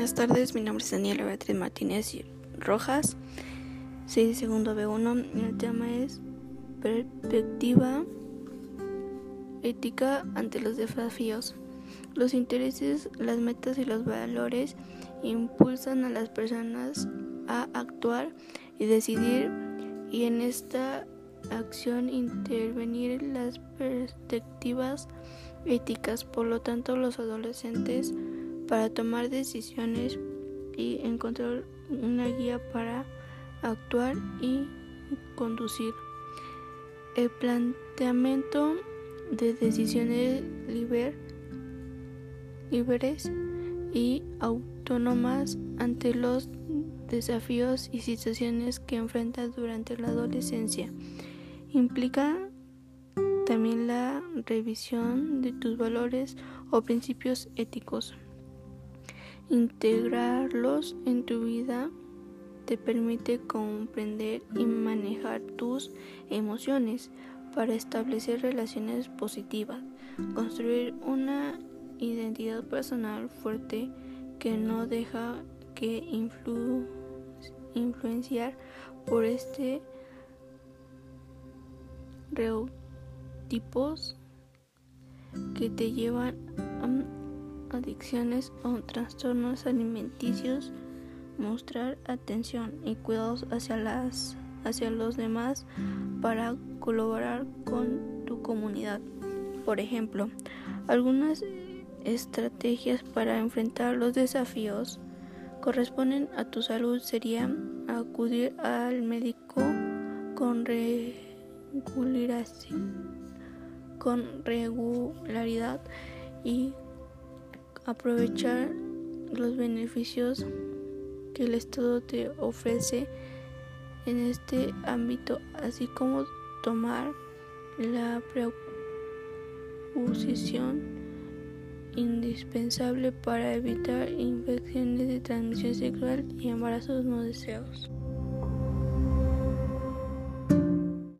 Buenas tardes, mi nombre es Daniela Beatriz Martínez Rojas, soy de segundo B1 y el tema es perspectiva ética ante los desafíos. Los intereses, las metas y los valores impulsan a las personas a actuar y decidir y en esta acción intervenir las perspectivas éticas. Por lo tanto, los adolescentes para tomar decisiones y encontrar una guía para actuar y conducir. El planteamiento de decisiones libres y autónomas ante los desafíos y situaciones que enfrentas durante la adolescencia implica también la revisión de tus valores o principios éticos. Integrarlos en tu vida te permite comprender y manejar tus emociones para establecer relaciones positivas, construir una identidad personal fuerte que no deja que influ influenciar por este tipos que te llevan a adicciones o trastornos alimenticios, mostrar atención y cuidados hacia, las, hacia los demás para colaborar con tu comunidad. Por ejemplo, algunas estrategias para enfrentar los desafíos corresponden a tu salud sería acudir al médico con con regularidad y aprovechar los beneficios que el Estado te ofrece en este ámbito, así como tomar la precaución indispensable para evitar infecciones de transmisión sexual y embarazos no deseados.